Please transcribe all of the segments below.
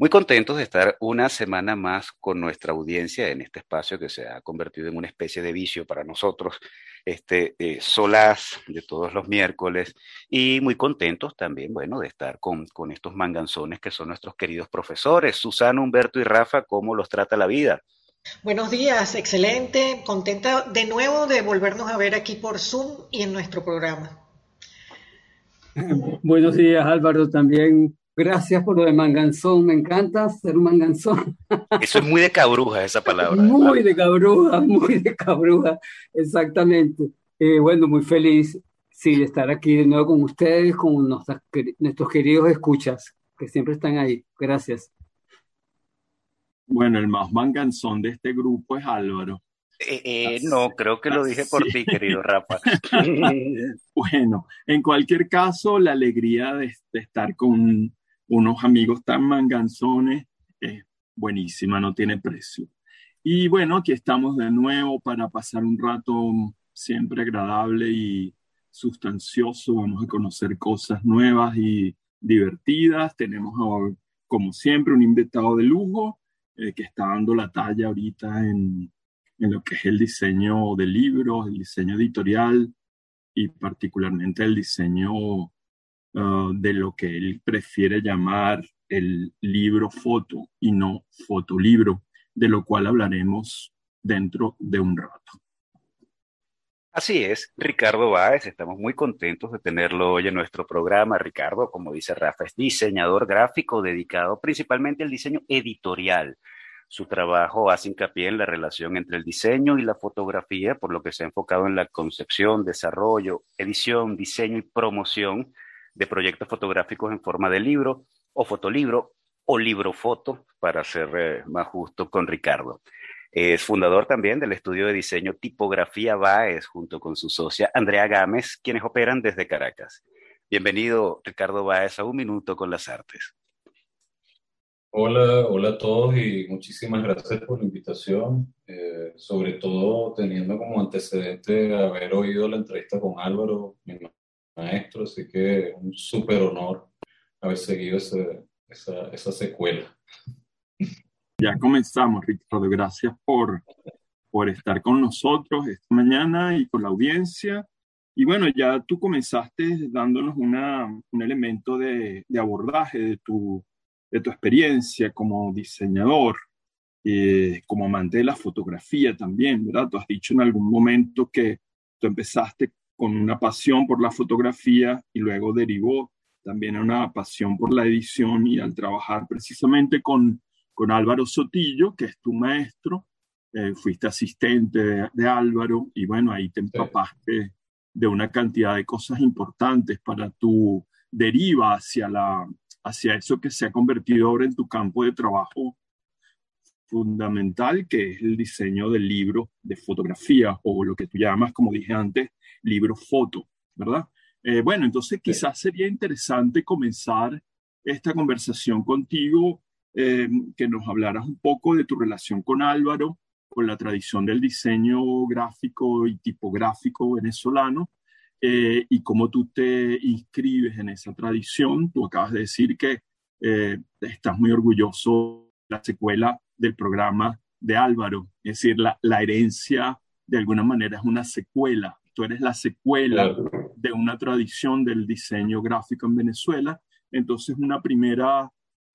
Muy contentos de estar una semana más con nuestra audiencia en este espacio que se ha convertido en una especie de vicio para nosotros, este eh, solaz de todos los miércoles y muy contentos también, bueno, de estar con, con estos manganzones que son nuestros queridos profesores, Susana, Humberto y Rafa, ¿cómo los trata la vida? Buenos días, excelente, contenta de nuevo de volvernos a ver aquí por Zoom y en nuestro programa. Buenos días, Álvaro, también Gracias por lo de manganzón, me encanta ser un manganzón. Eso es muy de cabruja esa palabra. Muy de cabruja, muy de cabruja, exactamente. Eh, bueno, muy feliz sí, de estar aquí de nuevo con ustedes, con nuestros, nuestros queridos escuchas, que siempre están ahí. Gracias. Bueno, el más manganzón de este grupo es Álvaro. Eh, eh, no, creo que lo dije por ti, querido Rafa. bueno, en cualquier caso, la alegría de, de estar con unos amigos tan manganzones, es buenísima, no tiene precio. Y bueno, aquí estamos de nuevo para pasar un rato siempre agradable y sustancioso. Vamos a conocer cosas nuevas y divertidas. Tenemos, como siempre, un invitado de lujo eh, que está dando la talla ahorita en, en lo que es el diseño de libros, el diseño editorial y particularmente el diseño Ah, de lo que él prefiere llamar el libro foto y no fotolibro, de lo cual hablaremos dentro de un rato. Así es, Ricardo Báez, estamos muy contentos de tenerlo hoy en nuestro programa. Ricardo, como dice Rafa, es diseñador gráfico dedicado principalmente al diseño editorial. Su trabajo hace hincapié en la relación entre el diseño y la fotografía, por lo que se ha enfocado en la concepción, desarrollo, edición, diseño y promoción de proyectos fotográficos en forma de libro o fotolibro o libro foto, para ser eh, más justo con Ricardo. Es fundador también del estudio de diseño Tipografía Baez junto con su socia Andrea Gámez, quienes operan desde Caracas. Bienvenido, Ricardo Baez, a Un Minuto con las Artes. Hola, hola a todos y muchísimas gracias por la invitación, eh, sobre todo teniendo como antecedente haber oído la entrevista con Álvaro, mi maestro, así que un súper honor haber seguido esa, esa secuela. Ya comenzamos, Ricardo. Gracias por, por estar con nosotros esta mañana y con la audiencia. Y bueno, ya tú comenzaste dándonos una, un elemento de, de abordaje de tu, de tu experiencia como diseñador, eh, como amante de la fotografía también, ¿verdad? Tú has dicho en algún momento que tú empezaste con una pasión por la fotografía y luego derivó también a una pasión por la edición y al trabajar precisamente con, con Álvaro Sotillo, que es tu maestro, eh, fuiste asistente de, Álvaro y bueno, ahí te empapaste de una cantidad de cosas importantes para tu deriva hacia, la, hacia eso que se ha convertido ahora en tu campo de trabajo fundamental, que es el diseño del libro de fotografía o lo que tú llamas, como dije antes, libro foto, ¿verdad? Eh, bueno, entonces quizás sería interesante comenzar esta conversación contigo, eh, que nos hablaras un poco de tu relación con Álvaro, con la tradición del diseño gráfico y tipográfico venezolano, eh, y cómo tú te inscribes en esa tradición. Tú acabas de decir que estás muy orgulloso de la secuela del programa de Álvaro, es decir, la, la herencia de alguna manera es una secuela tú eres la secuela de una tradición del diseño gráfico en Venezuela. Entonces, una primera,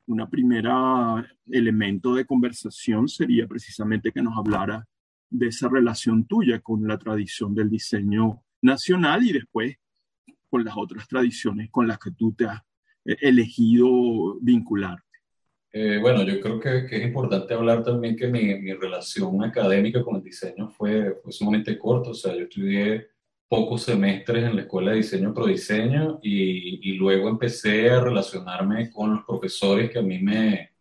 una primera elemento de conversación sería precisamente que nos hablara de esa relación tuya con la tradición del diseño nacional y después con las otras tradiciones con las que tú te has eh, elegido vincularte. Eh, bueno, yo creo que, que, es importante hablar también que mi, mi, relación académica con el diseño fue, fue sumamente corta. O sea, yo estudié pocos semestres en la escuela de diseño prodiseño y, y luego empecé a relacionarme con los profesores que a mí me,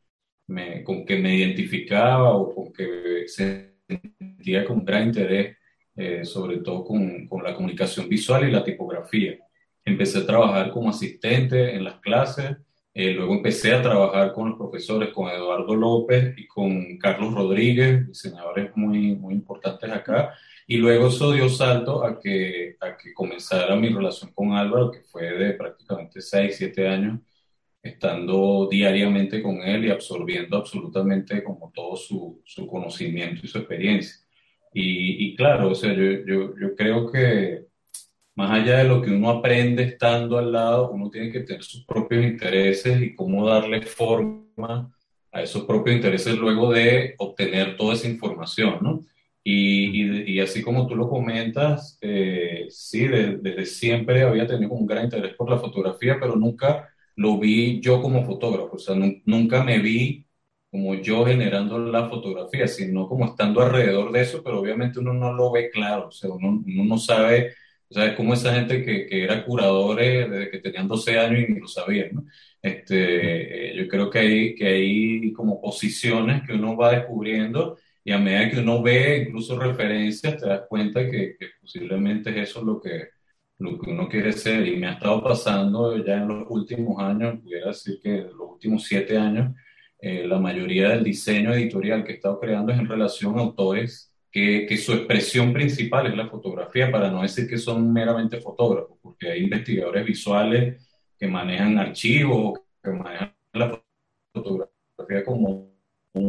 me, con que me identificaba o con que sentía con gran interés, eh, sobre todo con, con, la comunicación visual y la tipografía. Empecé a trabajar como asistente en las clases, eh, luego empecé a trabajar con los profesores, con Eduardo López y con Carlos Rodríguez, diseñadores muy, muy importantes acá, y luego eso dio salto a que, a que comenzara mi relación con Álvaro, que fue de prácticamente 6, 7 años, estando diariamente con él y absorbiendo absolutamente como todo su, su conocimiento y su experiencia. Y, y claro, o sea, yo, yo, yo, creo que más allá de lo que uno aprende estando al lado, uno tiene que tener sus propios intereses y cómo darle forma a esos propios intereses luego de obtener toda esa información, ¿no? Y, y, así como tú lo comentas, eh, sí, desde siempre había tenido un gran interés por la fotografía, pero nunca lo vi yo como fotógrafo, o sea, nunca me vi como yo generando la fotografía, sino como estando alrededor de eso, pero obviamente uno no lo ve claro, o sea, uno, uno no sabe, o sea, es como esa gente que, que, era curadores desde que tenían 12 años y ni lo sabían, ¿no? Este, yo creo que hay, que hay como posiciones que uno va descubriendo y a medida que uno ve incluso referencias, te das cuenta que, que posiblemente eso es lo que, lo que uno quiere ser y me ha estado pasando ya en los últimos años, pudiera decir que los últimos siete años, eh, la mayoría del diseño editorial que he estado creando es en relación a autores que, que, su expresión principal es la fotografía, para no decir que son meramente fotógrafos, porque hay investigadores visuales que manejan archivos, que manejan la fotografía como,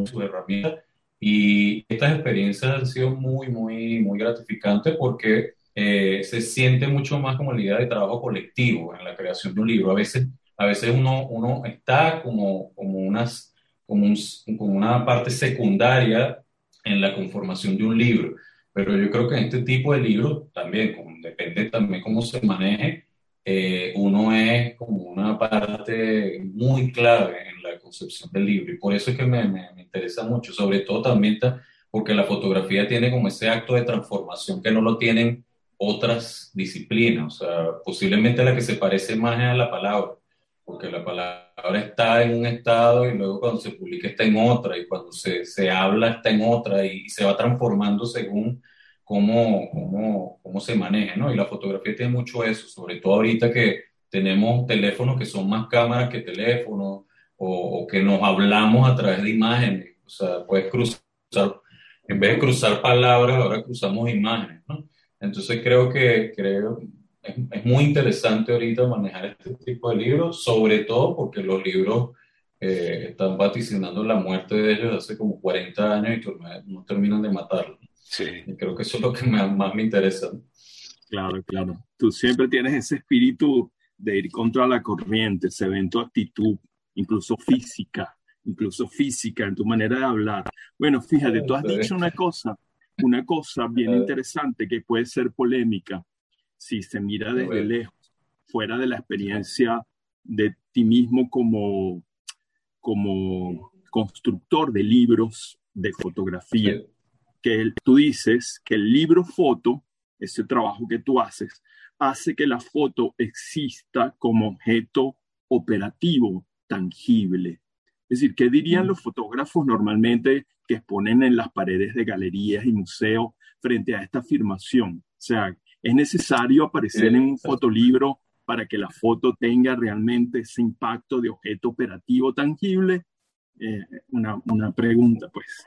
su herramienta. Y estas experiencias han sido muy, muy, muy gratificantes porque eh, se siente mucho más como la idea de trabajo colectivo en la creación de un libro. A veces, a veces uno, uno está como, como, unas, como, un, como una parte secundaria en la conformación de un libro, pero yo creo que en este tipo de libros también, como, depende también cómo se maneje, eh, uno es como una parte muy clave en la concepción del libro. Y por eso es que me, me, me interesa mucho, sobre todo también porque la fotografía tiene como ese acto de transformación que no lo tienen otras disciplinas, o sea, posiblemente la que se parece más a la palabra, porque la palabra está en un estado y luego cuando se publica está en otra, y cuando se, se habla está en otra, y, se va transformando según cómo, cómo, cómo se maneja, ¿no? Y la fotografía tiene mucho eso, sobre todo ahorita que tenemos teléfonos que son más cámaras que teléfonos, o, o que nos hablamos a través de imágenes, o sea, puedes cruzar, en vez de cruzar palabras, ahora cruzamos imágenes, ¿no? Entonces creo que creo, es, es, muy interesante ahorita manejar este tipo de libros, sobre todo porque los libros eh, están vaticinando la muerte de ellos hace como 40 años y no terminan de matarlos. Sí. Y creo que eso es lo que me, más me interesa. Claro, claro. Tú siempre tienes ese espíritu de ir contra la corriente, se ve en tu actitud, incluso física, incluso física, en tu manera de hablar. Bueno, fíjate, tú has dicho una cosa una cosa bien interesante que puede ser polémica si se mira desde lejos, fuera de la experiencia de ti mismo como, como constructor de libros de fotografía, que tú dices que el libro foto, ese trabajo que tú haces, hace que la foto exista como objeto operativo, tangible. Es decir, ¿qué dirían los fotógrafos normalmente que exponen en las paredes de galerías y museos frente a esta afirmación. O sea, es necesario aparecer en un fotolibro para que la foto tenga realmente ese impacto de objeto operativo tangible. Eh, una, una, pregunta, pues.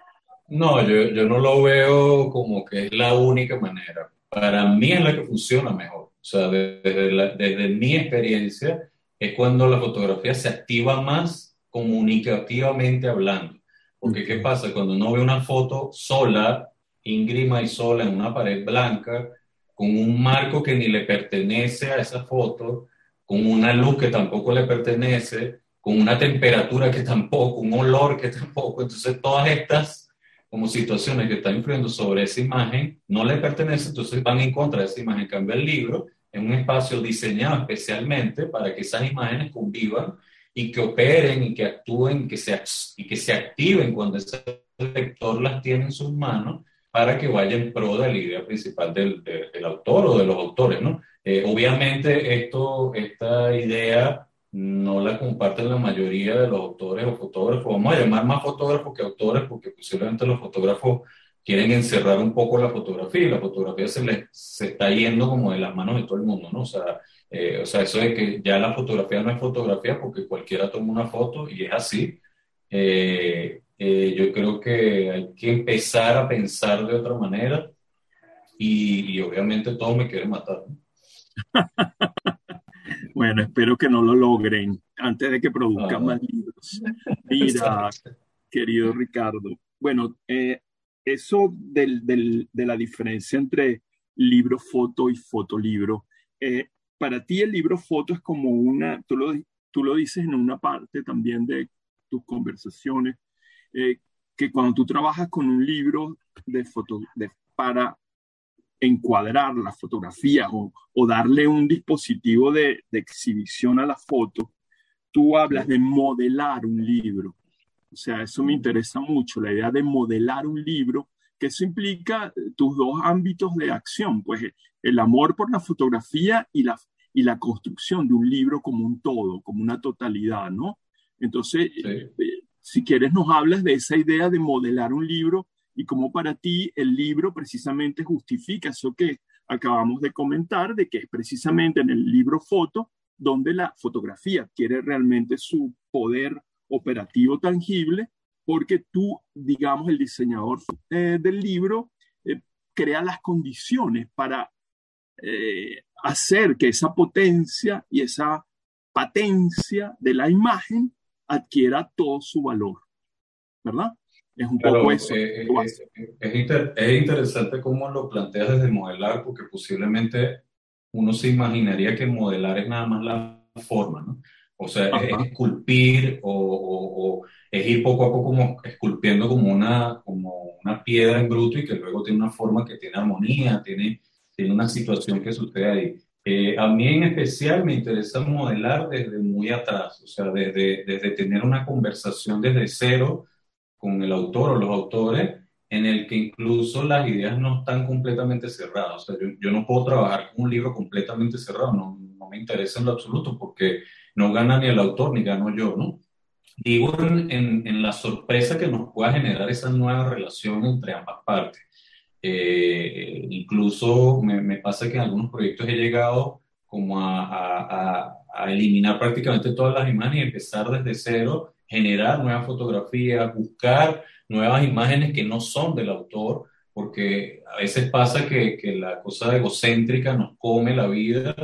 No, yo, yo, no lo veo como que es la única manera. Para mí es la que funciona mejor. O sea, desde, la, desde mi experiencia, es cuando la fotografía se activa más comunicativamente hablando. Porque ¿qué pasa? Cuando uno ve una foto sola, íngrima y sola en una pared blanca, con un marco que ni le pertenece a esa foto, con una luz que tampoco le pertenece, con una temperatura que tampoco, un olor que tampoco, entonces todas estas como situaciones que están influyendo sobre esa imagen, no le pertenece, entonces van en contra de esa imagen. En cambio, el libro es un espacio diseñado especialmente para que esas imágenes convivan y que operen y que actúen que se, y que se activen cuando ese lector las tiene en sus manos para que vaya en pro de la idea principal del, del autor o de los autores, ¿no? Eh, obviamente esto, esta idea no la comparten la mayoría de los autores o fotógrafos. Vamos a llamar más fotógrafos que autores porque posiblemente los fotógrafos quieren encerrar un poco la fotografía y la fotografía se les se está yendo como de las manos de todo el mundo, ¿no? O sea, eh, o sea, eso de que ya la fotografía no es fotografía porque cualquiera toma una foto y es así. Eh, yo creo que hay que empezar a pensar de otra manera y, y obviamente todos me quieren matar. ¿no? bueno, espero que no lo logren antes de que produzcan más libros. Mira, querido Ricardo, bueno, eh, eso del, del, de la diferencia entre libro foto y fotolibro, eh, para ti el libro foto es como una, tú lo, tú lo dices en una parte también de tus conversaciones, eh, que cuando tú trabajas con un libro de foto, de, para encuadrar la fotografía o, darle un dispositivo de, exhibición a la foto, tú hablas de modelar un libro. O sea, eso me interesa mucho, la idea de modelar un libro, que eso implica tus dos ámbitos de acción, pues el amor por la fotografía y la, y la construcción de un libro como un todo, como una totalidad, ¿no? Entonces, eh, si quieres, nos hablas de esa idea de modelar un libro y cómo para ti el libro precisamente justifica eso que acabamos de comentar, de que es precisamente en el libro foto donde la fotografía adquiere realmente su poder operativo tangible, porque tú, digamos, el diseñador eh, del libro, eh, crea las condiciones para eh, hacer que esa potencia y esa patencia de la imagen adquiera todo su valor, ¿verdad? Es un poco eso. Eh, eh, es, es, interesante cómo lo planteas desde modelar, porque posiblemente uno se imaginaría que modelar es nada más la forma, ¿no? O sea, es, esculpir o, o, es ir poco a poco como esculpiendo como una, como una piedra en bruto y que luego tiene una forma que tiene armonía, tiene, tiene una situación que sucede ahí. Eh, a mí en especial me interesa modelar desde muy atrás, o sea, desde, desde tener una conversación desde cero con el autor o los autores en el que incluso las ideas no están completamente cerradas. O sea, yo, yo no puedo trabajar con un libro completamente cerrado, no, me interesa en lo absoluto porque no gana ni el autor ni gano yo, ¿no? Digo en, en, la sorpresa que nos pueda generar esa nueva relación entre ambas partes. Eh, incluso me, pasa que en algunos proyectos he llegado como a, eliminar prácticamente todas las imágenes y empezar desde cero generar nuevas fotografías, buscar nuevas imágenes que no son del autor, porque a veces pasa que, la cosa egocéntrica nos come la vida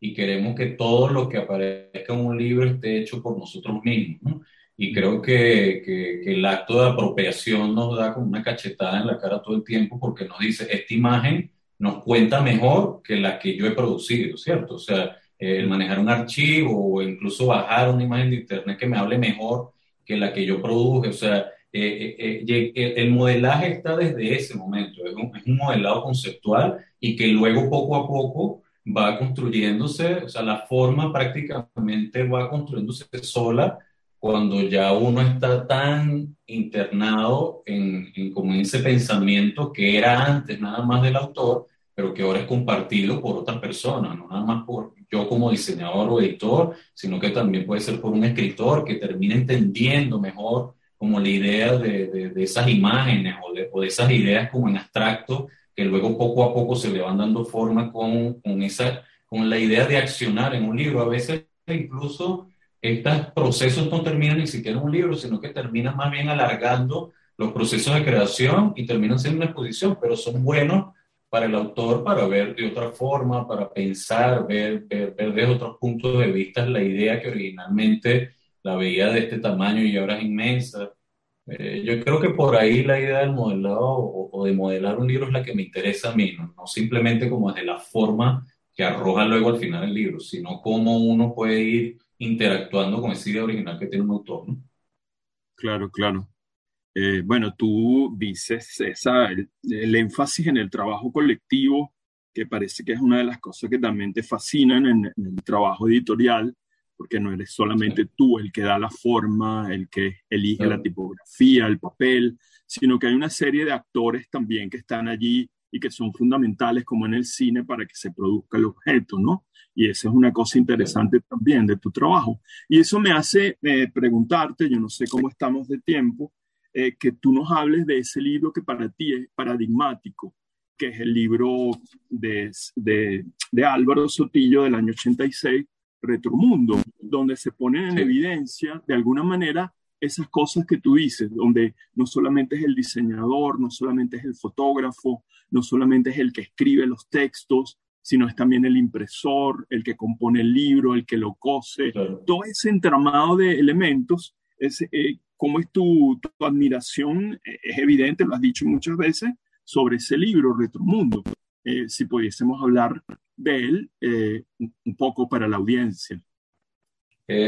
y queremos que todo lo que aparezca en un libro esté hecho por nosotros mismos. Y creo que, que, que, el acto de apropiación nos da como una cachetada en la cara todo el tiempo porque nos dice, esta imagen nos cuenta mejor que la que yo he producido, ¿cierto? O sea, el manejar un archivo o incluso bajar una imagen de internet que me hable mejor que la que yo produje. O sea, eh, eh, eh, el modelaje está desde ese momento, es un, es un, modelado conceptual y que luego poco a poco va construyéndose, o sea, la forma prácticamente va construyéndose sola cuando ya uno está tan internado en, en como ese pensamiento que era antes nada más del autor, pero que ahora es compartido por otras personas, no nada más por yo como diseñador o editor, sino que también puede ser por un escritor que termine entendiendo mejor como la idea de, de, esas imágenes o de, o de, esas ideas como en abstracto, que luego poco a poco se le van dando forma con, con, esa, con la idea de accionar en un libro. A veces incluso estos procesos no terminan ni siquiera en un libro, sino que terminan más bien alargando los procesos de creación y terminan siendo una exposición, pero son buenos para el autor para ver de otra forma, para pensar, ver, ver, ver desde otros puntos de vista la idea que originalmente la veía de este tamaño y ahora es inmensa. Eh, yo creo que por ahí la idea del modelado o, de modelar un libro es la que me interesa a mí, ¿no? no simplemente como de la forma que arroja luego al final el libro, sino cómo uno puede ir interactuando con esa idea original que tiene un autor. ¿no? Claro, claro. Eh, bueno, tú dices esa, el, énfasis en el trabajo colectivo, que parece que es una de las cosas que también te fascinan en, el trabajo editorial, porque no eres solamente tú el que da la forma, el que elige la tipografía, el papel, sino que hay una serie de actores también que están allí y que son fundamentales como en el cine para que se produzca el objeto, ¿no? Y esa es una cosa interesante también de tu trabajo. Y eso me hace eh, preguntarte, yo no sé cómo estamos de tiempo, eh, que tú nos hables de ese libro que para ti es paradigmático, que es el libro de, de, de Álvaro Sotillo del año 86, Retromundo, donde se ponen en evidencia de alguna manera esas cosas que tú dices, donde no solamente es el diseñador, no solamente es el fotógrafo, no solamente es el que escribe los textos, sino es también el impresor, el que compone el libro, el que lo cose, todo ese entramado de elementos, es, eh, ¿cómo es tu, admiración? Eh, es evidente, lo has dicho muchas veces, sobre ese libro, Retromundo. Eh, si pudiésemos hablar de él un poco para la audiencia.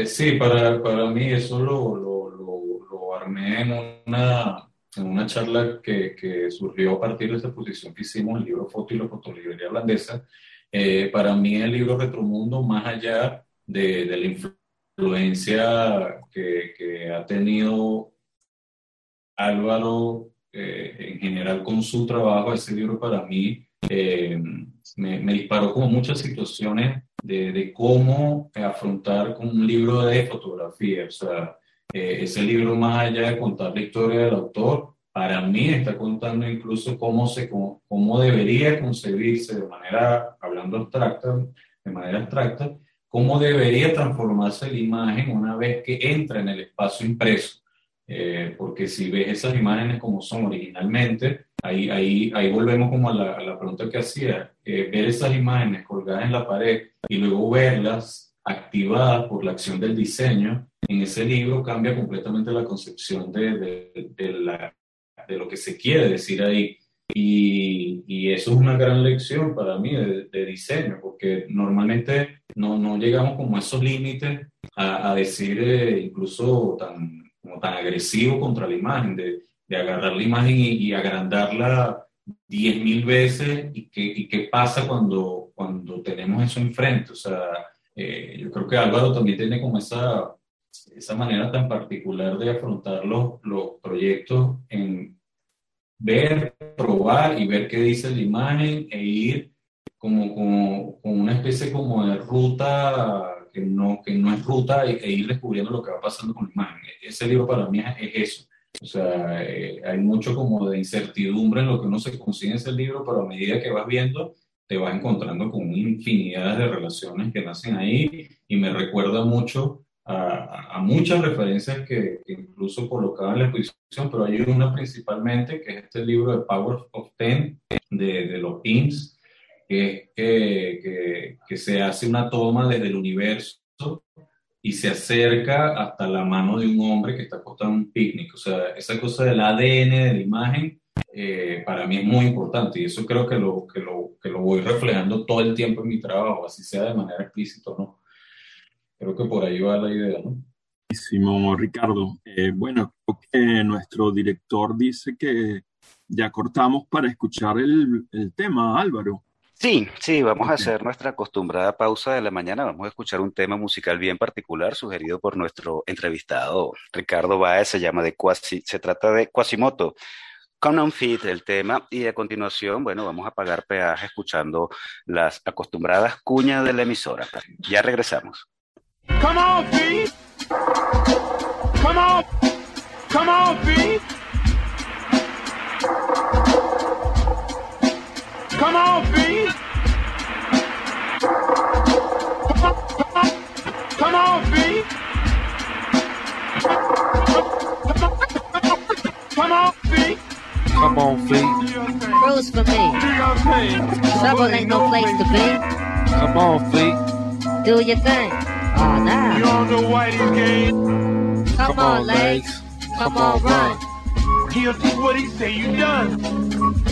Sí, para, para mí eso lo, lo, lo, armé en una, en una charla que, que, surgió a partir de esa exposición que hicimos, el libro Foto y la fotolibrería holandesa, eh, para mí el libro Retromundo, más allá de, la influencia que, ha tenido Álvaro eh, en general con su trabajo, ese libro para mí eh, me, disparó como muchas situaciones de, de, cómo afrontar con un libro de fotografía. O sea, ese libro más allá de contar la historia del autor, para mí está contando incluso cómo, se, cómo, cómo, debería concebirse de manera, hablando abstracta, de manera abstracta, cómo debería transformarse la imagen una vez que entra en el espacio impreso. Eh, porque si ves esas imágenes como son originalmente, ahí, ahí, ahí volvemos como a la, a la pregunta que hacía, eh, ver esas imágenes colgadas en la pared y luego verlas activadas por la acción del diseño, en ese libro cambia completamente la concepción de, de, de la de lo que se quiere decir ahí. Y, y eso es una gran lección para mí de, diseño, porque normalmente no, no, llegamos como a esos límites a, a decir eh, incluso tan, como tan agresivo contra la imagen, de, de agarrar la imagen y, agrandarla diez mil veces y qué, y qué pasa cuando, cuando tenemos eso enfrente. O sea, eh, yo creo que Álvaro también tiene como esa, esa manera tan particular de afrontar los, los proyectos en ver, probar y ver qué dice la imagen e ir como, como, una especie como de ruta que no, que no es ruta e, e, ir descubriendo lo que va pasando con la imagen. Ese libro para mí es, eso. O sea, eh, hay mucho como de incertidumbre en lo que uno se consigue en ese libro, pero a medida que vas viendo, te vas encontrando con infinidad de relaciones que nacen ahí y me recuerda mucho a, muchas referencias que, incluso colocaba en la exposición, pero hay una principalmente, que es este libro de Power of Ten de, de los Pins, que, que, que, se hace una toma desde el universo y se acerca hasta la mano de un hombre que está acostado en un picnic. O sea, esa cosa del ADN de la imagen eh, para mí es muy importante y eso creo que lo, que, lo, que lo voy reflejando todo el tiempo en mi trabajo, así sea de manera explícita o no. Creo que por ahí va la idea, ¿no? Buenísimo, Ricardo. Eh, bueno, creo que nuestro director dice que ya cortamos para escuchar el, el tema, Álvaro. Sí, sí, vamos a hacer nuestra acostumbrada pausa de la mañana. Vamos a escuchar un tema musical bien particular sugerido por nuestro entrevistado Ricardo Baez. Se llama de Quasi, se trata de Quasimoto. Come on Fit, el tema, y a continuación, bueno, vamos a pagar peaje escuchando las acostumbradas cuñas de la emisora. Ya regresamos. Come on, feet. Come on. Come on, feet. Come on, feet. Come on, feet. Come on, feet. Come on, feet. Rose for me. Trouble ain't no place to be. Come on, feet. Do your thing. Oh, now. You on the whitey game. Come, Come on, legs. Come, Come on, run. He'll do what he say you done.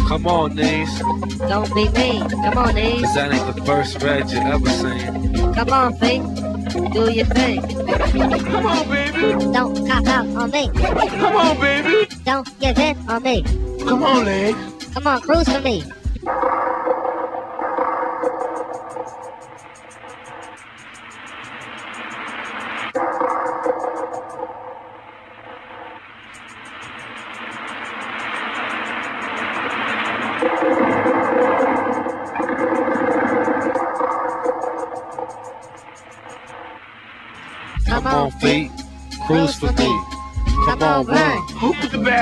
Come on, knees. Don't be mean. Come on, knees. Cause that ain't the first red you ever seen. Come on, feet. Do your thing. Come on, baby. Don't cop out on me. Come on, baby. Don't give in on me. Come on, Legs. Come on, cruise for me.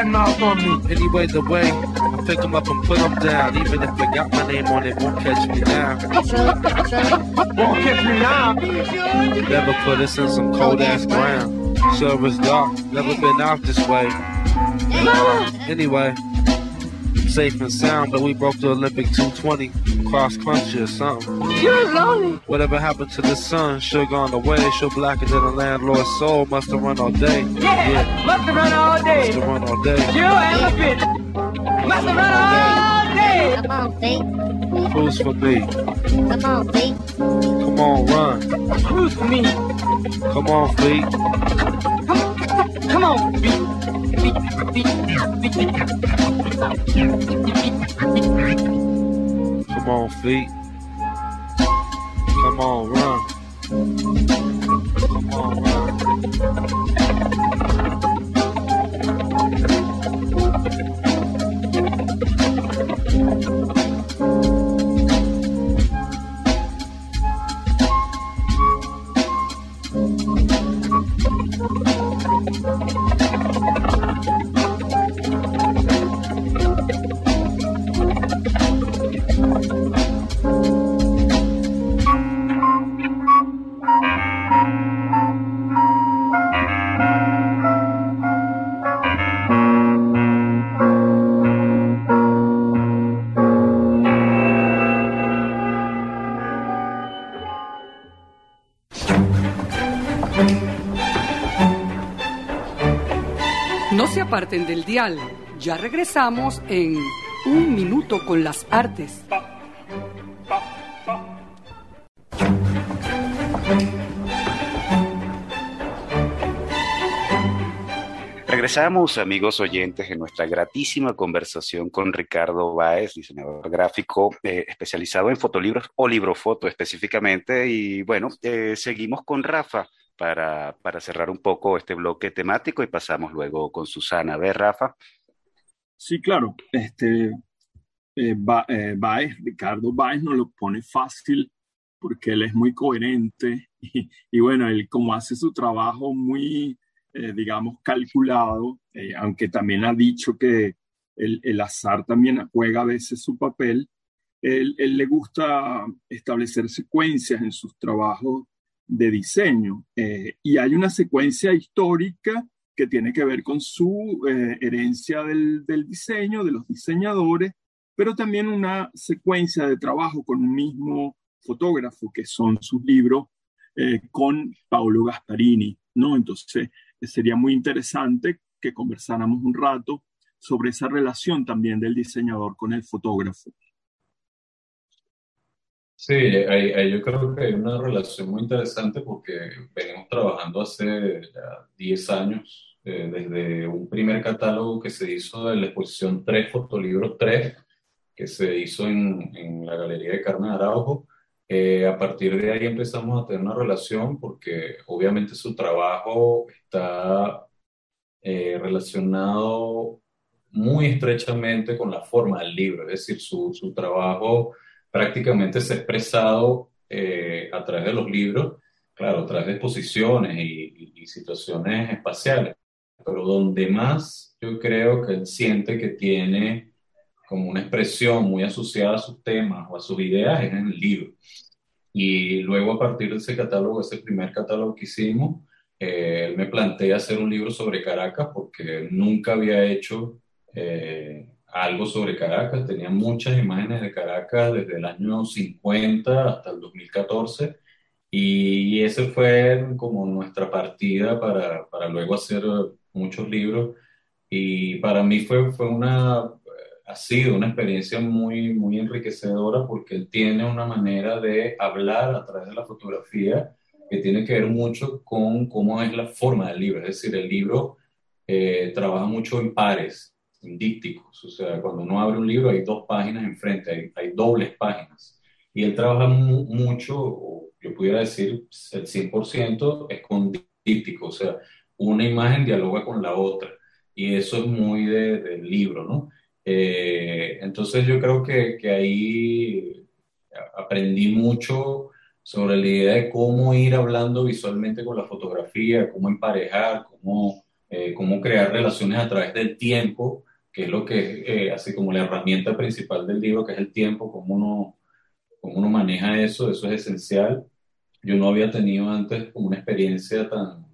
Put bad mouth on me? Anyway, the way I pick 'em up and put 'em down. Even if they got my name on it, won't catch me now. Won't catch me now. Never put us in some cold ass ground. Sure as dark, never been out this way. Anyway, safe and sound, but we broke the Olympic 220 cross country or something. You're lonely. Whatever happened to the sun? Sure gone away. Sure blacker than a landlord's soul. Must have run all day. Yeah, Must have run all day. must day. have run all day. You elephant. Must have run all day. Come on, feet. Cruise for me. Come on, feet. Come on, run. Cruise for me. Come on, feet. Come on, beat. Beat, beat, beat, beat. Come on, feet. Come on, run. Come on, run. Del dial. Ya regresamos en Un Minuto con las Artes. Regresamos, amigos oyentes, en nuestra gratísima conversación con Ricardo Báez, diseñador gráfico eh, especializado en fotolibros o librofoto específicamente. Y bueno, eh, seguimos con Rafa para, para cerrar un poco este bloque temático y pasamos luego con Susana. A ver, Rafa. Sí, claro. Este, eh, Ba- eh, Baez, Ricardo Baez nos lo pone fácil porque él es muy coherente y, y bueno, él como hace su trabajo muy, eh, digamos, calculado, eh, aunque también ha dicho que el, el azar también juega a veces su papel, él, él le gusta establecer secuencias en sus trabajos de diseño eh, y hay una secuencia histórica que tiene que ver con su eh, herencia del, del diseño, de los diseñadores, pero también una secuencia de trabajo con un mismo fotógrafo, que son sus libros eh, con Paolo Gasparini, ¿no? Entonces, sería muy interesante que conversáramos un rato sobre esa relación también del diseñador con el fotógrafo. Sí, hay- hay- yo creo que hay una relación muy interesante porque venimos trabajando hace ya 10 años, eh, desde un primer catálogo que se hizo de la exposición 3, Fotolibros 3, que se hizo en, en la Galería de Carmen Araujo. Eh, a partir de ahí empezamos a tener una relación porque obviamente su trabajo está eh, relacionado muy estrechamente con la forma del libro, es decir, su, su trabajo prácticamente se ha expresado eh, a través de los libros, claro, a través de exposiciones y, situaciones espaciales, pero donde más yo creo que él siente que tiene como una expresión muy asociada a sus temas o a sus ideas es en el libro. Y luego a partir de ese catálogo, ese primer catálogo que hicimos, eh, él me plantea hacer un libro sobre Caracas porque nunca había hecho eh, algo sobre Caracas. Tenía muchas imágenes de Caracas desde el año 50 hasta el 2014 y ese fue como nuestra partida para, para luego hacer muchos libros. Y para mí fue, fue una, ha sido una experiencia muy, muy enriquecedora porque él tiene una manera de hablar a través de la fotografía que tiene que ver mucho con cómo es la forma del libro. Es decir, el libro eh, trabaja mucho en pares, en. O sea, cuando uno abre un libro hay dos páginas enfrente, hay, hay dobles páginas. Y él trabaja mucho, yo pudiera decir el 100% es con dípticos. O sea, una imagen dialoga con la otra. Y eso es muy del libro, ¿no? Eh, entonces yo creo que, que ahí aprendí mucho sobre la idea de cómo ir hablando visualmente con la fotografía, cómo emparejar, cómo, eh, cómo crear relaciones a través del tiempo, que es lo que eh, hace como la herramienta principal del libro, que es el tiempo, cómo uno, cómo uno maneja eso, eso es esencial. Yo no había tenido antes una experiencia tan,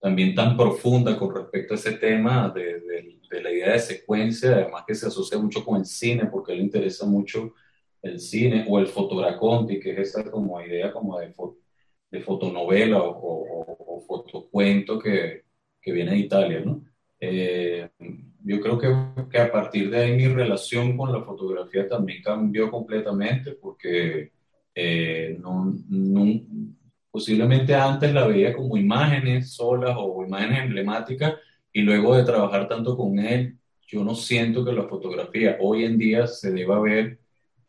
también tan profunda con respecto a ese tema de, la idea de secuencia, además que se asocia mucho con el cine, porque le interesa mucho el cine o el fotograconti, que es esa como idea como de, fotonovela o, o, o fotocuento que, que, viene de Italia, ¿no? Eh, yo creo que, que, a partir de ahí mi relación con la fotografía también cambió completamente porque eh, no, no, posiblemente antes la veía como imágenes solas o imágenes emblemáticas y luego de trabajar tanto con él, yo no siento que la fotografía hoy en día se deba ver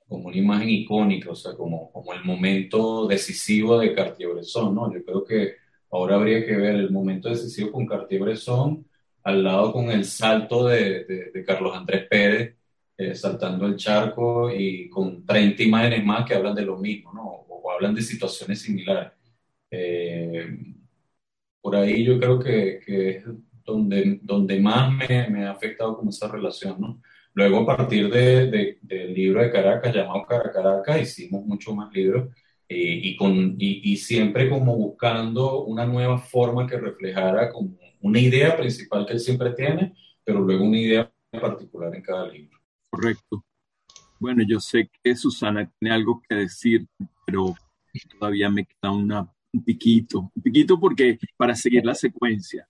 como una imagen icónica, o sea, como, como el momento decisivo de Cartier-Bresson, ¿no? Yo creo que ahora habría que ver el momento decisivo con Cartier-Bresson al lado con el salto de, de, de Carlos Andrés Pérez, eh, saltando el charco y con 30 imágenes más que hablan de lo mismo, ¿no? O, o hablan de situaciones similares. Eh, por ahí yo creo que, que es donde, donde más me, me, ha afectado como esa relación, ¿no? Luego, a partir de, de, del libro de Caracas, llamado Caracas, hicimos muchos más libros eh, y, con, y, y, siempre como buscando una nueva forma que reflejara como una idea principal que él siempre tiene, pero luego una idea particular en cada libro. Correcto. Bueno, yo sé que Susana tiene algo que decir, pero todavía me queda una, un piquito, un piquito porque para seguir la secuencia.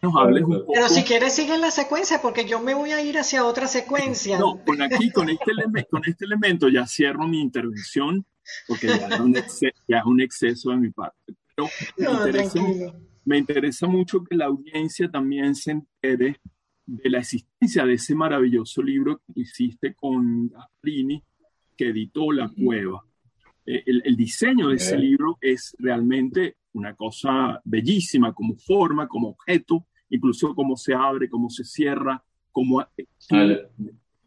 Nos hables un poco. Pero si quieres, sigue la secuencia, porque yo me voy a ir hacia otra secuencia. No, con aquí, con este, elemento, con este elemento, ya cierro mi intervención, porque ya es un, exceso, ya es un exceso de mi parte. Pero no, me, interesa, me, interesa, mucho que la audiencia también se entere de la existencia de ese maravilloso libro que hiciste con Gasparini, que editó La Cueva. Eh, el, el, diseño de ese libro es realmente una cosa bellísima como forma, como objeto, incluso cómo se abre, cómo se cierra, cómo tú,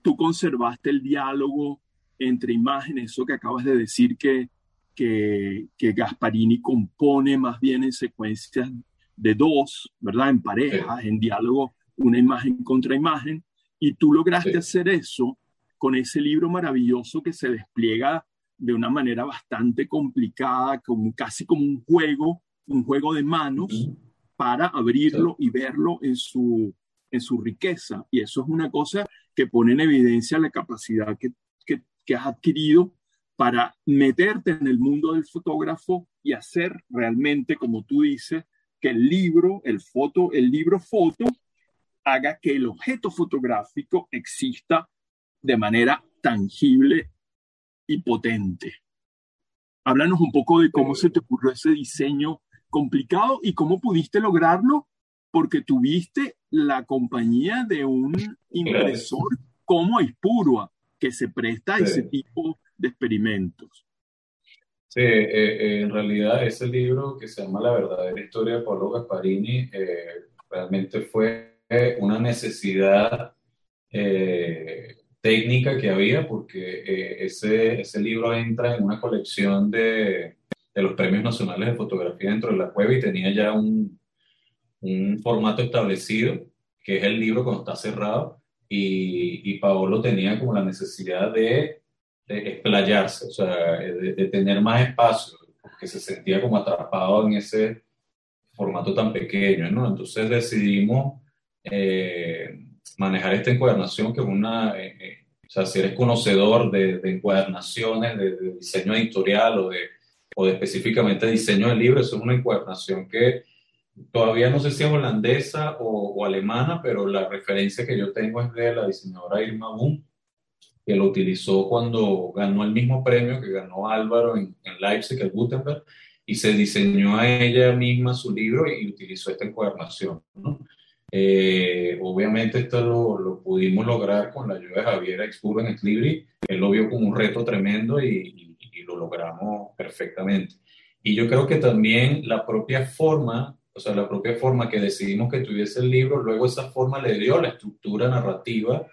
tú conservaste el diálogo entre imágenes, eso que acabas de decir que, que, que, Gasparini compone más bien en secuencias de dos, ¿verdad? En parejas, sí. en diálogo, una imagen contra imagen, y tú lograste sí. hacer eso con ese libro maravilloso que se despliega de una manera bastante complicada, como, casi como un juego, un juego de manos para abrirlo y verlo en su, en su riqueza. Y eso es una cosa que pone en evidencia la capacidad que, que, que has adquirido para meterte en el mundo del fotógrafo y hacer realmente, como tú dices, que el libro, el foto, el libro foto haga que el objeto fotográfico exista de manera tangible y potente. Háblanos un poco de cómo se te ocurrió ese diseño complicado y cómo pudiste lograrlo, porque tuviste la compañía de un impresor como Ispurua, que se presta a ese tipo de experimentos. Sí, eh, en realidad ese libro que se llama La verdadera historia de Pablo Gasparini eh, realmente fue una necesidad eh, técnica que había, porque eh, ese, ese libro entra en una colección de, de, los premios nacionales de fotografía dentro de la cueva y tenía ya un, un formato establecido, que es el libro cuando está cerrado, y, y Paolo tenía como la necesidad de, de explayarse, o sea, de, de, tener más espacio, porque se sentía como atrapado en ese formato tan pequeño, ¿no? Entonces decidimos... Eh, manejar esta encuadernación que es una, eh, eh, o sea, si eres conocedor de, de encuadernaciones, de, de, diseño editorial o de, o de específicamente diseño de libros, es una encuadernación que todavía no sé si es holandesa o, o, alemana, pero la referencia que yo tengo es de la diseñadora Irma Boom, que lo utilizó cuando ganó el mismo premio que ganó Álvaro en, en Leipzig, el Gutenberg, y se diseñó a ella misma su libro y utilizó esta encuadernación. Eh, obviamente esto lo, pudimos lograr con la ayuda de Javier Expuro en Equilibri. Él lo vio como un reto tremendo y, y, lo logramos perfectamente. Y yo creo que también la propia forma, o sea, la propia forma que decidimos que tuviese el libro, luego esa forma le dio la estructura narrativa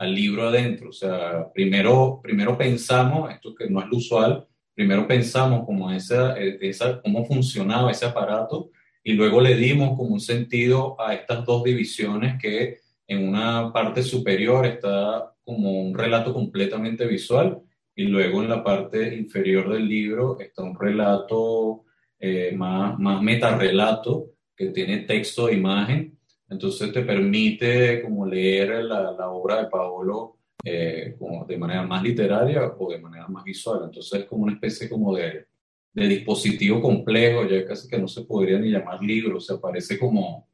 al libro adentro. O sea, primero, primero pensamos, esto que no es lo usual, primero pensamos como esa, esa, cómo funcionaba ese aparato y luego le dimos como un sentido a estas dos divisiones que en una parte superior está como un relato completamente visual y luego en la parte inferior del libro está un relato eh, más, más metarrelato que tiene texto e imagen entonces te permite como leer la, la obra de Paolo eh, como de manera más literaria o de manera más visual. Entonces es como una especie como de, de dispositivo complejo, ya casi que no se podría ni llamar libro, o sea, parece como,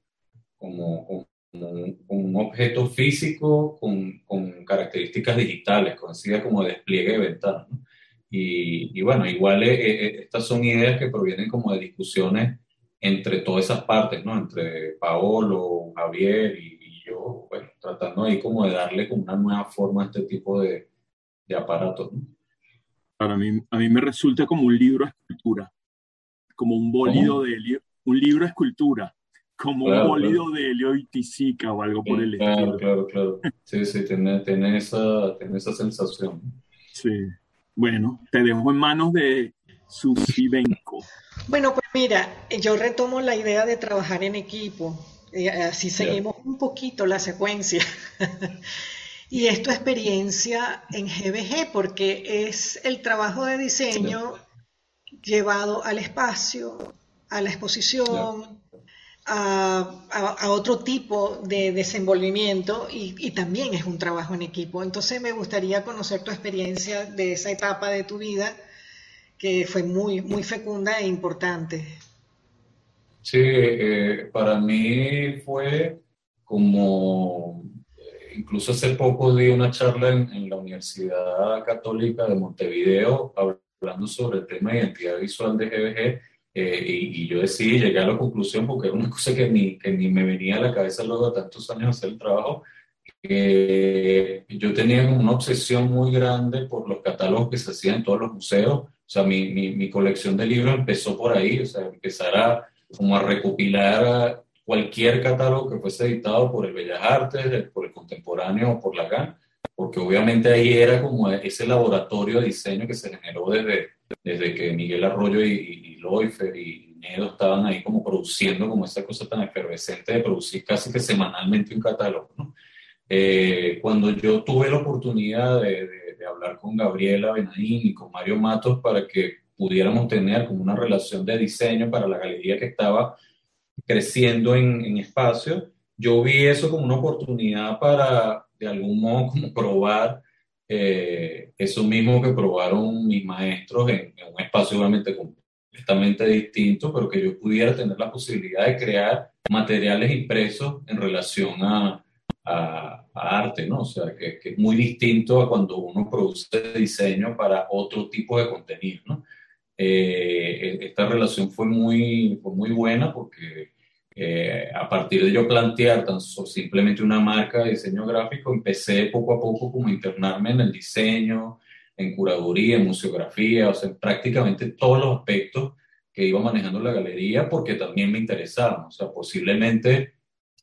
como, como, un, objeto físico con, con, características digitales, conocida como despliegue de ventana. Y, y, bueno, igual eh, eh, estas son ideas que provienen como de discusiones entre todas esas partes, ¿no? Entre Paolo, Javier y, yo, bueno, tratando ahí como de darle como una nueva forma a este tipo de, de aparatos, ¿no? Para mí, a mí me resulta como un libro de escultura, como un bólido de helio, un libro de escultura, como un bólido de helio y o algo por el estilo. Claro, claro, claro. Sí, sí, tiene, tiene, esa, tiene esa sensación. Sí. Bueno, te dejo en manos de Susi Benko. Bueno, pues mira, yo retomo la idea de trabajar en equipo. y así seguimos un poquito la secuencia. y esto experiencia en GBG, porque es el trabajo de diseño llevado al espacio, a la exposición, a, otro tipo de desenvolvimiento y, y, también es un trabajo en equipo. Entonces me gustaría conocer tu experiencia de esa etapa de tu vida que fue muy, muy fecunda e importante. Sí, eh, para mí fue como, eh, incluso hace poco di una charla en, la Universidad Católica de Montevideo hablando sobre el tema de identidad visual de GBG eh, y, yo decidí, llegué a la conclusión porque era una cosa que ni, que ni me venía a la cabeza luego de tantos años hacer el trabajo, que yo tenía una obsesión muy grande por los catálogos que se hacían en todos los museos o sea, mi, mi, colección de libros empezó por ahí, o sea, empezar a, como a recopilar cualquier catálogo que fuese editado por el Bellas Artes, por el Contemporáneo o por Lacan, porque obviamente ahí era como ese laboratorio de diseño que se generó desde, desde que Miguel Arroyo y, y, y y Nedo estaban ahí como produciendo como esa cosa tan efervescente de producir casi que semanalmente un catálogo, ¿no? Eh, cuando yo tuve la oportunidad de de hablar con Gabriela Benadín y con Mario Matos para que pudiéramos tener como una relación de diseño para la galería que estaba creciendo en, en espacio. Yo vi eso como una oportunidad para, de algún modo, como probar eh, eso mismo que probaron mis maestros en, en un espacio obviamente completamente distinto, pero que yo pudiera tener la posibilidad de crear materiales impresos en relación a, a, arte, ¿no? O sea, que, es muy distinto a cuando uno produce diseño para otro tipo de contenido, ¿no? Eh, e, esta relación fue muy, fue muy buena porque eh, a partir de yo plantear tan simplemente una marca de diseño gráfico, empecé poco a poco como a internarme en el diseño, en curaduría, en museografía, o sea, prácticamente todos los aspectos que iba manejando la galería porque también me interesaban, o sea, posiblemente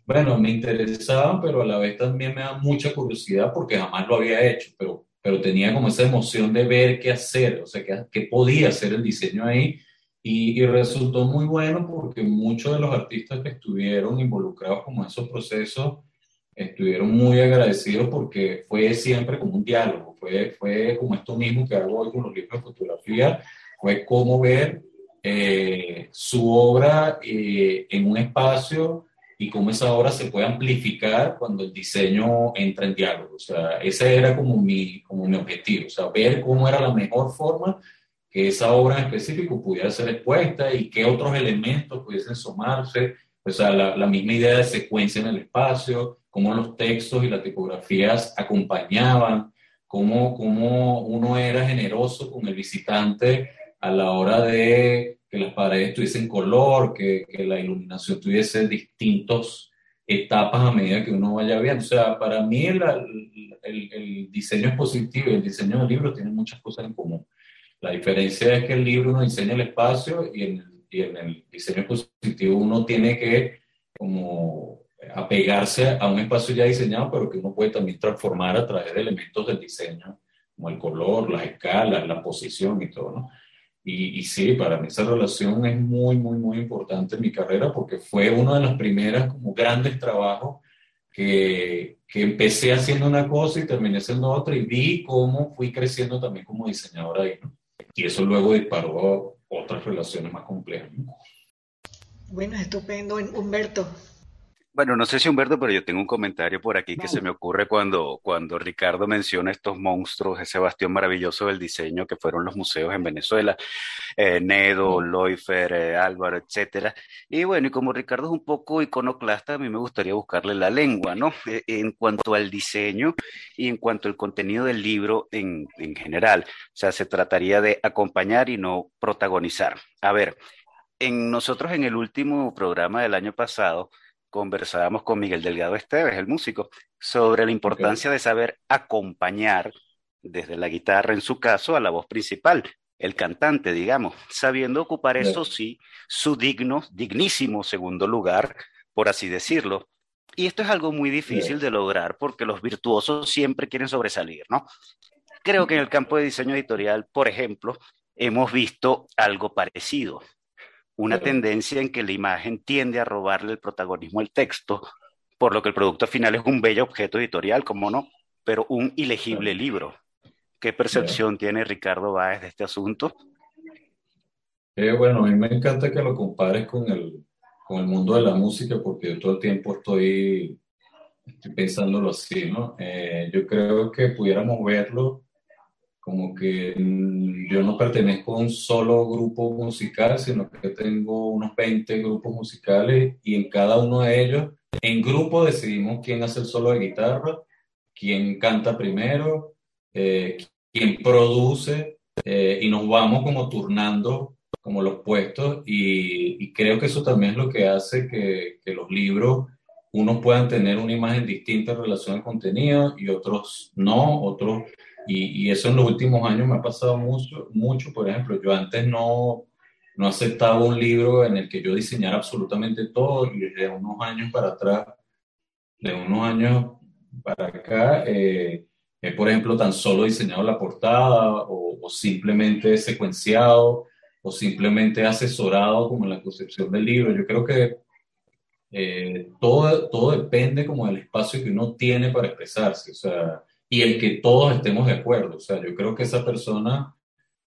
bueno, me interesaban, pero a la vez también me da mucha curiosidad porque jamás lo había hecho, pero, pero tenía como esa emoción de ver qué hacer, o sea, qué, qué podía hacer el diseño ahí. Y, y, resultó muy bueno porque muchos de los artistas que estuvieron involucrados como en esos procesos estuvieron muy agradecidos porque fue siempre como un diálogo, fue, fue como esto mismo que hago hoy con los libros de fotografía, fue como ver eh, su obra eh, en un espacio y cómo esa obra se puede amplificar cuando el diseño entra en diálogo. O sea, ese era como mi, como mi objetivo, o sea, ver cómo era la mejor forma que esa obra en específico pudiera ser expuesta y qué otros elementos pudiesen sumarse, o sea, la, la misma idea de secuencia en el espacio, cómo los textos y las tipografías acompañaban, cómo, cómo uno era generoso con el visitante a la hora de que las paredes tuviesen color, que, que la iluminación tuviese distintos etapas a medida que uno vaya viendo. O sea, para mí el, el, el diseño expositivo y el diseño del libro tienen muchas cosas en común. La diferencia es que el libro uno diseña el espacio y en, y en el diseño expositivo uno tiene que como apegarse a un espacio ya diseñado, pero que uno puede también transformar a través de elementos del diseño, como el color, las escalas, la posición y todo, ¿no? Y, y, sí, para mí esa relación es muy, muy, muy importante en mi carrera porque fue uno de los primeros como grandes trabajos que, que empecé haciendo una cosa y terminé haciendo otra y vi cómo fui creciendo también como diseñador ahí, ¿no? Y eso luego disparó a otras relaciones más complejas. ¿no? Bueno, estupendo, Humberto. Bueno, no sé si Humberto, pero yo tengo un comentario por aquí que se me ocurre cuando, cuando Ricardo menciona estos monstruos, ese bastión maravilloso del diseño que fueron los museos en Venezuela, eh, Nedo, Loifer, eh, Álvaro, etcétera. Y bueno, y como Ricardo es un poco iconoclasta, a mí me gustaría buscarle la lengua, ¿no? Eh, en cuanto al diseño y en cuanto al contenido del libro en, en general. O sea, se trataría de acompañar y no protagonizar. A ver, en nosotros en el último programa del año pasado, conversábamos con Miguel Delgado Esteves, el músico, sobre la importancia okay. de saber acompañar desde la guitarra, en su caso, a la voz principal, el cantante, digamos, sabiendo ocupar yeah. eso sí, su digno, dignísimo segundo lugar, por así decirlo. Y esto es algo muy difícil yeah. de lograr porque los virtuosos siempre quieren sobresalir, ¿no? Creo que en el campo de diseño editorial, por ejemplo, hemos visto algo parecido una tendencia en que la imagen tiende a robarle el protagonismo al texto, por lo que el producto final es un bello objeto editorial, como no, pero un ilegible libro. ¿Qué percepción tiene Ricardo Báez de este asunto? Eh, bueno, a mí me encanta que lo compares con el, con el mundo de la música, porque yo todo el tiempo estoy, estoy pensándolo así, ¿no? Eh, yo creo que pudiéramos verlo como que mm, yo no pertenezco a un solo grupo musical, sino que tengo unos 20 grupos musicales y en cada uno de ellos, en grupo decidimos quién hace el solo de guitarra, quién canta primero, eh, quién produce eh, y nos vamos como turnando como los puestos y, y, creo que eso también es lo que hace que, que los libros unos puedan tener una imagen distinta en relación al contenido y otros no, otros y, y, eso en los últimos años me ha pasado mucho, mucho. Por ejemplo, yo antes no, no aceptaba un libro en el que yo diseñara absolutamente todo y desde unos años para atrás, de unos años para acá, eh, he, por ejemplo, tan solo diseñado la portada o, o, simplemente secuenciado o simplemente asesorado como en la concepción del libro. Yo creo que eh, todo, todo depende como del espacio que uno tiene para expresarse. O sea, y el que todos estemos de acuerdo. O sea, yo creo que esa persona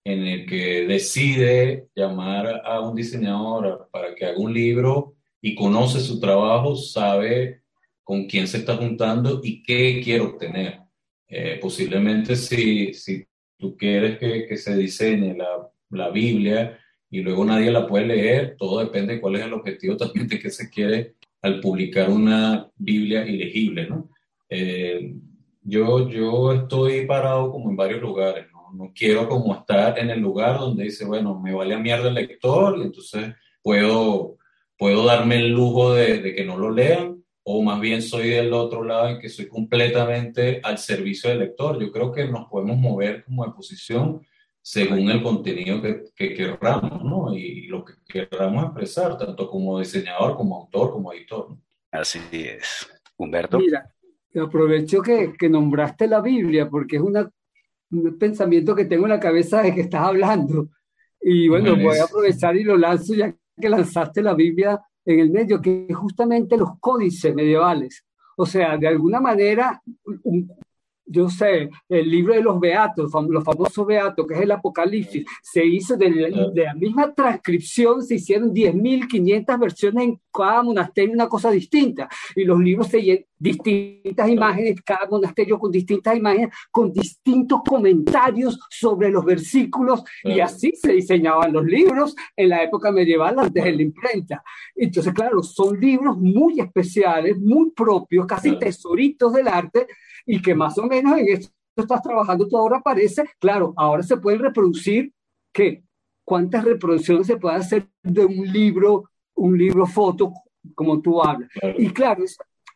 en el que decide llamar a un diseñador para que haga un libro y conoce su trabajo, sabe con quién se está juntando y qué quiere obtener. Eh, posiblemente si, si tú quieres que, que se diseñe la, la, Biblia y luego nadie la puede leer, todo depende de cuál es el objetivo también de que se quiere al publicar una Biblia ilegible, ¿no? Eh, yo, yo estoy parado como en varios lugares, ¿no? no quiero como estar en el lugar donde dice, bueno, me vale a mierda el lector y entonces puedo, puedo darme el lujo de, de, que no lo lean, o más bien soy del otro lado en que soy completamente al servicio del lector. Yo creo que nos podemos mover como de posición según el contenido que, que querramos, ¿no? Y lo que querramos expresar, tanto como diseñador, como autor, como editor. ¿no? Así es. Humberto. Mira, aprovecho que, que, nombraste la Biblia porque es una, un pensamiento que tengo en la cabeza de que estás hablando. Y bueno, bueno voy a aprovechar y lo lanzo ya que lanzaste la Biblia en el medio, que es justamente los códices medievales. O sea, de alguna manera, un, yo sé, el libro de los Beatos, los famosos Beatos, que es el Apocalipsis, se hizo de, de la misma transcripción, se hicieron 10.500 versiones en cada monasterio, una cosa distinta. Y los libros se llenan distintas imágenes, cada monasterio con distintas imágenes, con distintos comentarios sobre los versículos, y así se diseñaban los libros en la época medieval antes de la imprenta. Entonces, claro, son libros muy especiales, muy propios, casi tesoritos del arte, y que más o menos en esto estás trabajando tú ahora aparece, claro, ahora se pueden reproducir que cuántas reproducciones se puede hacer de un libro, un libro foto, como tú hablas. Y claro,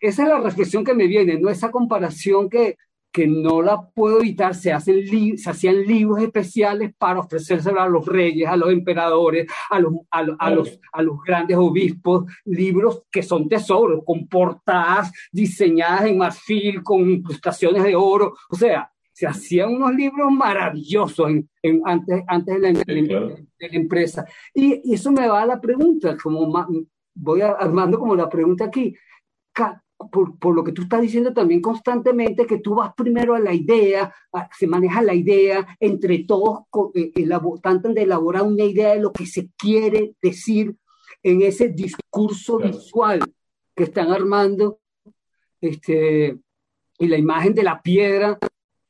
esa es la reflexión que me viene, ¿no? Esa comparación que, que no la puedo evitar, se, hacen se hacían libros especiales para ofrecérselo a los reyes, a los emperadores, a los, a, los, a los grandes obispos, libros que son tesoros, con portadas diseñadas en marfil, con incrustaciones de oro, o sea, se hacían unos libros maravillosos en, antes, antes de, la, de, la, empresa. Y, y, eso me va a la pregunta, como voy armando como la pregunta aquí, por, por, lo que tú estás diciendo también constantemente, que tú vas primero a la idea, se maneja la idea, entre todos eh, tratan de elaborar una idea de lo que se quiere decir en ese discurso visual que están armando, este, y la imagen de la piedra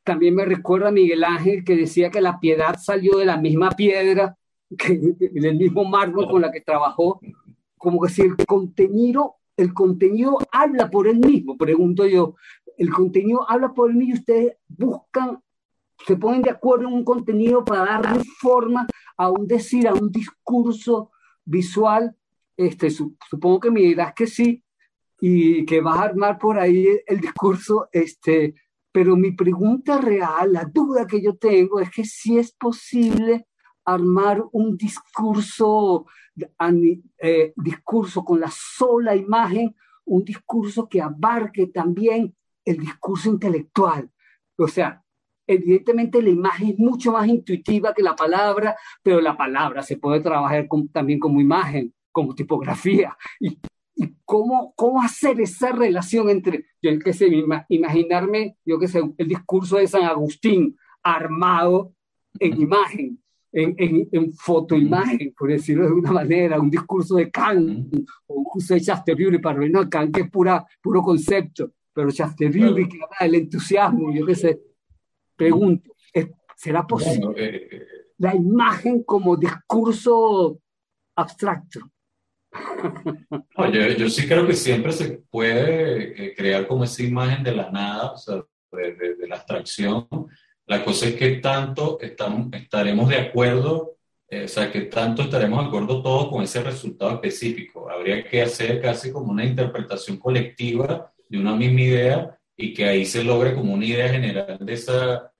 también me recuerda a Miguel Ángel que decía que la piedad salió de la misma piedra, que, del mismo mármol con la que trabajó, como que si el contenido el contenido habla por él mismo, pregunto yo. El contenido habla por él mismo y ustedes buscan, se ponen de acuerdo en un contenido para darle forma a un decir, a un discurso visual. Este, supongo que me dirás que sí y que vas a armar por ahí el discurso, este, pero mi pregunta real, la duda que yo tengo es que si es posible armar un discurso eh, discurso con la sola imagen, un discurso que abarque también el discurso intelectual. O sea, evidentemente la imagen es mucho más intuitiva que la palabra, pero la palabra se puede trabajar también como imagen, como tipografía. Y, y cómo, cómo hacer esa relación entre, yo que sé, imaginarme, yo que sé, el discurso de San Agustín armado en imagen en, en, en fotoimagen, por decirlo de una manera, un discurso de Kant o un curso de Chasterburi para no, Kant que es pura, puro concepto, pero Chasterburi que habla del entusiasmo, yo qué sé, pregunto, ¿será posible eh, eh, la imagen como discurso abstracto? yo, yo, sí creo que siempre se puede eh, crear como esa imagen de la nada, o sea, de, de, de la abstracción, la cosa es que tanto estamos, estaremos de acuerdo, eh, o sea, que tanto estaremos de acuerdo todos con ese resultado específico. Habría que hacer casi como una interpretación colectiva de una misma idea y que ahí se logre como una idea general de esa,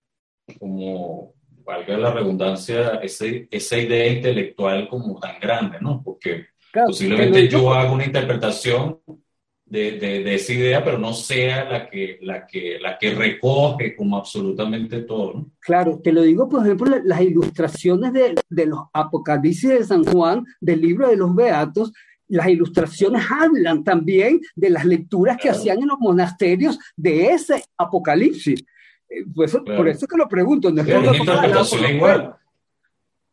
como, valga la redundancia, ese, esa idea intelectual como tan grande, ¿no? Porque posiblemente yo haga una interpretación de, de, esa idea, pero no sea la que, la que, la que recoge como absolutamente todo. Claro, te lo digo, por ejemplo, las ilustraciones de, de los Apocalipsis de San Juan, del libro de los Beatos, las ilustraciones hablan también de las lecturas que hacían en los monasterios de ese Apocalipsis. Eh, pues, Por eso que lo pregunto. No es igual.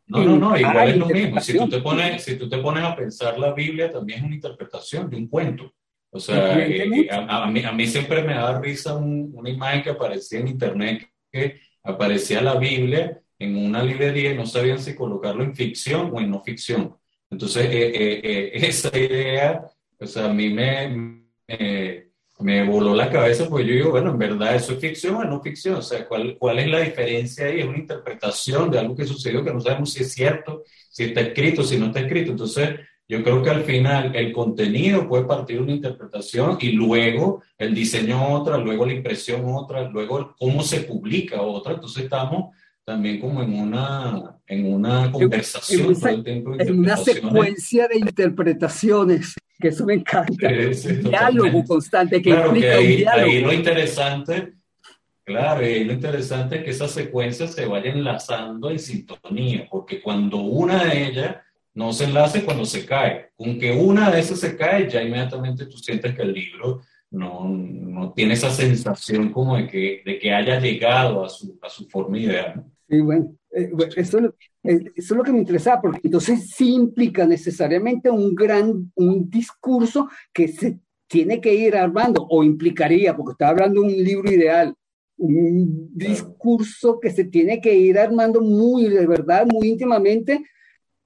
No, no, no, igual es lo mismo. Si tú, te pones, si tú te pones a pensar la Biblia, también es una interpretación de un cuento. O sea, eh, a, mí, a, mí, siempre me da risa una imagen que aparecía en internet que aparecía la Biblia en una librería y no sabían si colocarlo en ficción o en no ficción. Entonces, eh, eh, esa idea, o sea, a mí me, me, voló la cabeza porque yo digo, bueno, en verdad eso es ficción o no ficción. O sea, ¿cuál, ¿cuál es la diferencia ahí? Es una interpretación de algo que sucedió que no sabemos si es cierto, si está escrito, si no está escrito. Entonces, yo creo que al final el contenido puede partir de una interpretación y luego el diseño otra, luego la impresión otra, luego cómo se publica otra. Entonces estamos también como en una, en una conversación. En, una secuencia de interpretaciones, que eso me encanta. diálogo constante que claro, que ahí, ahí lo interesante Claro, y lo interesante es que esas secuencias se vayan enlazando en sintonía, porque cuando una de ellas no se enlace cuando se cae. Con que una de esas se cae, ya inmediatamente tú sientes que el libro no, no tiene esa sensación como de que, de que haya llegado a su, a su forma ideal. Sí, bueno, eh, eso, eh, eso, es lo que me interesaba, porque entonces sí implica necesariamente un gran, un discurso que se tiene que ir armando, o implicaría, porque está hablando de un libro ideal, un discurso que se tiene que ir armando muy, de verdad, muy íntimamente,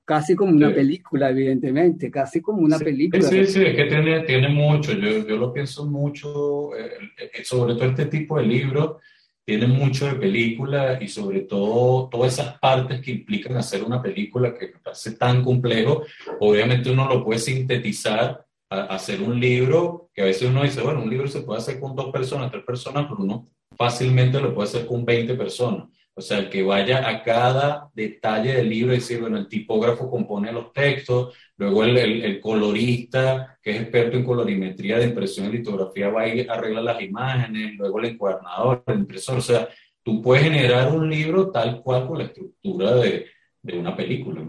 casi como una película, evidentemente, casi como una película. Sí, sí, es que tiene, tiene mucho, yo, yo lo pienso mucho, eh, eh, sobre todo este tipo de libros, tiene mucho de película y sobre todo todas esas partes que implican hacer una película que me parece tan complejo, obviamente uno lo puede sintetizar a, hacer un libro que a veces uno dice, bueno, un libro se puede hacer con dos personas, tres personas, pero uno fácilmente lo puede hacer con 20 personas. O sea, el que vaya a cada detalle del libro y decir, bueno, el tipógrafo compone los textos, luego el, el, colorista, que es experto en colorimetría de impresión y litografía, va y arregla las imágenes, luego el encuadernador, el impresor. O sea, tú puedes generar un libro tal cual con la estructura de, de una película.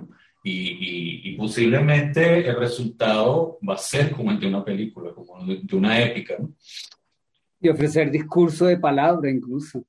Y, y, posiblemente el resultado va a ser como el de una película, como de, de una épica. ¿no? Y ofrecer discurso de palabra incluso.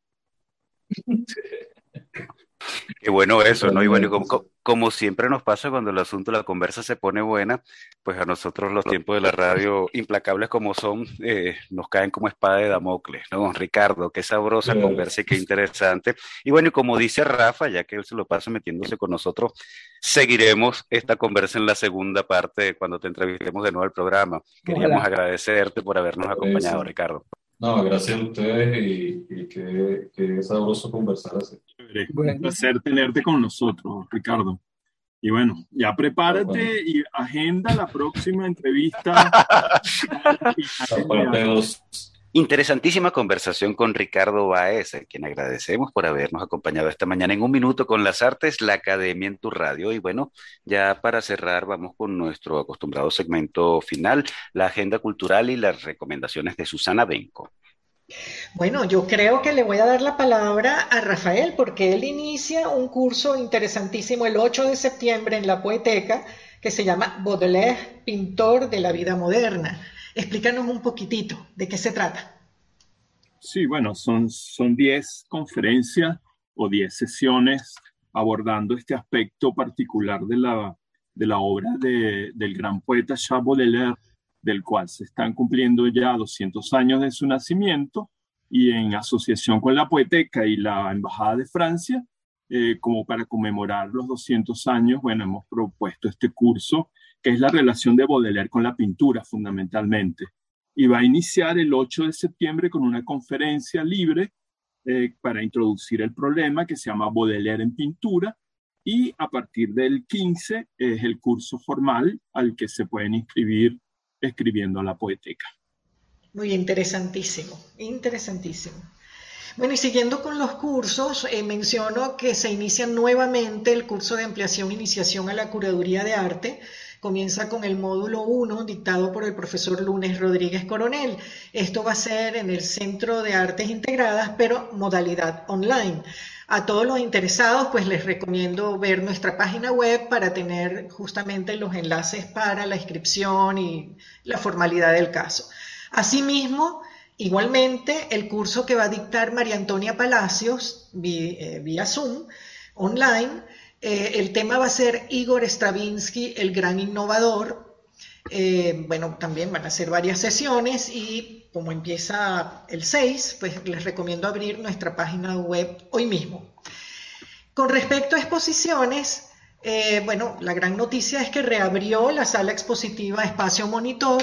Qué bueno eso, ¿no? Y bueno, como, como, siempre nos pasa cuando el asunto, la conversa se pone buena, pues a nosotros los tiempos de la radio, implacables como son, eh, nos caen como espada de Damocles, ¿no? Ricardo, qué sabrosa conversa y qué interesante. Y bueno, y como dice Rafa, ya que él se lo pasa metiéndose con nosotros, seguiremos esta conversa en la segunda parte cuando te entrevistemos de nuevo al programa. Queríamos agradecerte por habernos acompañado, Ricardo. No, gracias a ustedes y, y que, que, es sabroso conversar así. Bueno. Un placer tenerte con nosotros, Ricardo. Y bueno, ya prepárate bueno. y agenda la próxima entrevista. parte dos. Interesantísima conversación con Ricardo Baez, a quien agradecemos por habernos acompañado esta mañana en un minuto con las artes, la Academia en tu radio. Y bueno, ya para cerrar, vamos con nuestro acostumbrado segmento final, la agenda cultural y las recomendaciones de Susana Benco. Bueno, yo creo que le voy a dar la palabra a Rafael porque él inicia un curso interesantísimo el 8 de septiembre en la Poeteca que se llama Baudelaire, pintor de la vida moderna. Explícanos un poquitito de qué se trata. Sí, bueno, son 10 conferencias o 10 sesiones abordando este aspecto particular de la, de la obra de, del gran poeta Charles Baudelaire, del cual se están cumpliendo ya 200 años de su nacimiento y en asociación con la Poeteca y la Embajada de Francia, eh, como para conmemorar los 200 años, bueno, hemos propuesto este curso que es la relación de Baudelaire con la pintura fundamentalmente. Y va a iniciar el 8 de septiembre con una conferencia libre eh, para introducir el problema que se llama Baudelaire en pintura y a partir del 15 es el curso formal al que se pueden inscribir escribiendo la poeteca. Muy interesantísimo, interesantísimo. Bueno, y siguiendo con los cursos, eh, menciono que se inicia nuevamente el curso de ampliación e iniciación a la curaduría de arte, comienza con el módulo 1 dictado por el profesor Lunes Rodríguez Coronel. Esto va a ser en el Centro de Artes Integradas, pero modalidad online. A todos los interesados, pues les recomiendo ver nuestra página web para tener justamente los enlaces para la inscripción y la formalidad del caso. Asimismo, igualmente, el curso que va a dictar María Antonia Palacios vía, vía Zoom online eh, el tema va a ser Igor Stravinsky, el gran innovador. Eh, bueno, también van a ser varias sesiones y como empieza el 6, pues les recomiendo abrir nuestra página web hoy mismo. Con respecto a exposiciones, eh, bueno, la gran noticia es que reabrió la sala expositiva Espacio Monitor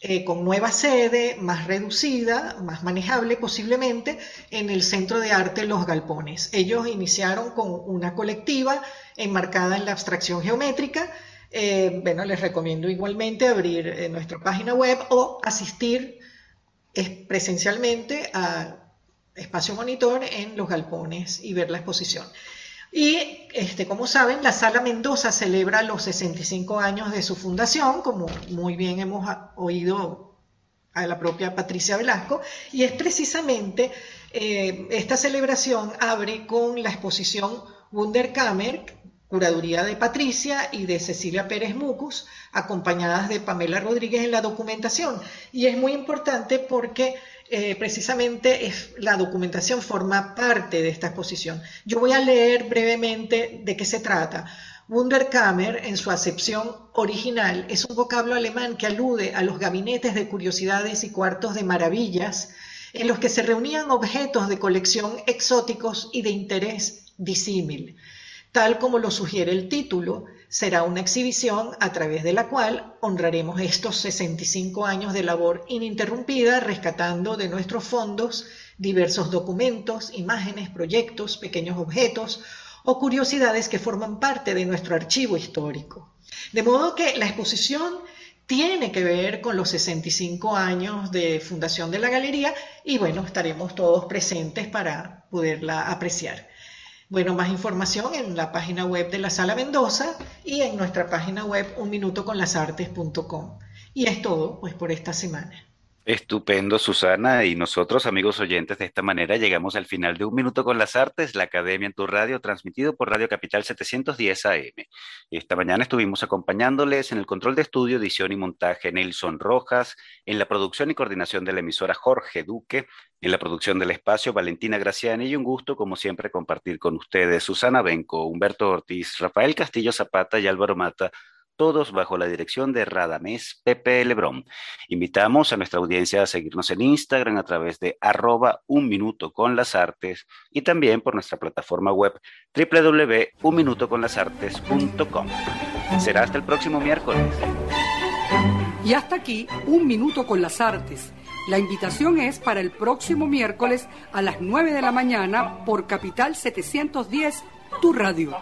eh, con nueva sede, más reducida, más manejable posiblemente, en el Centro de Arte Los Galpones. Ellos iniciaron con una colectiva enmarcada en la abstracción geométrica. Eh, bueno, les recomiendo igualmente abrir eh, nuestra página web o asistir presencialmente a Espacio Monitor en Los Galpones y ver la exposición. Y este, como saben, la Sala Mendoza celebra los 65 años de su fundación, como muy bien hemos oído a la propia Patricia Velasco, y es precisamente eh, esta celebración abre con la exposición Wunderkammer, curaduría de Patricia y de Cecilia Pérez Mucus, acompañadas de Pamela Rodríguez en la documentación. Y es muy importante porque eh, precisamente la documentación forma parte de esta exposición. Yo voy a leer brevemente de qué se trata. Wunderkammer, en su acepción original, es un vocablo alemán que alude a los gabinetes de curiosidades y cuartos de maravillas en los que se reunían objetos de colección exóticos y de interés disímil. Tal como lo sugiere el título, será una exhibición a través de la cual honraremos estos 65 años de labor ininterrumpida, rescatando de nuestros fondos diversos documentos, imágenes, proyectos, pequeños objetos o curiosidades que forman parte de nuestro archivo histórico. De modo que la exposición tiene que ver con los 65 años de fundación de la galería y bueno, estaremos todos presentes para poderla apreciar. Bueno, más información en la página web de la Sala Mendoza y en nuestra página web unminutoconlasartes.com. Y es todo, pues, por esta semana. Estupendo, Susana. Y nosotros, amigos oyentes, de esta manera llegamos al final de Un Minuto con las Artes, la Academia en tu Radio, transmitido por Radio Capital 710 AM. Esta mañana estuvimos acompañándoles en el control de estudio, edición y montaje Nelson Rojas, en la producción y coordinación de la emisora Jorge Duque, en la producción del espacio Valentina Graciani y un gusto, como siempre, compartir con ustedes Susana Benco, Humberto Ortiz, Rafael Castillo Zapata y Álvaro Mata todos bajo la dirección de Radamés Pepe Lebrón. Invitamos a nuestra audiencia a seguirnos en Instagram a través de arroba un minuto con las artes y también por nuestra plataforma web www.unminutoconlasartes.com. Será hasta el próximo miércoles. Y hasta aquí, un minuto con las artes. La invitación es para el próximo miércoles a las 9 de la mañana por Capital 710, tu radio.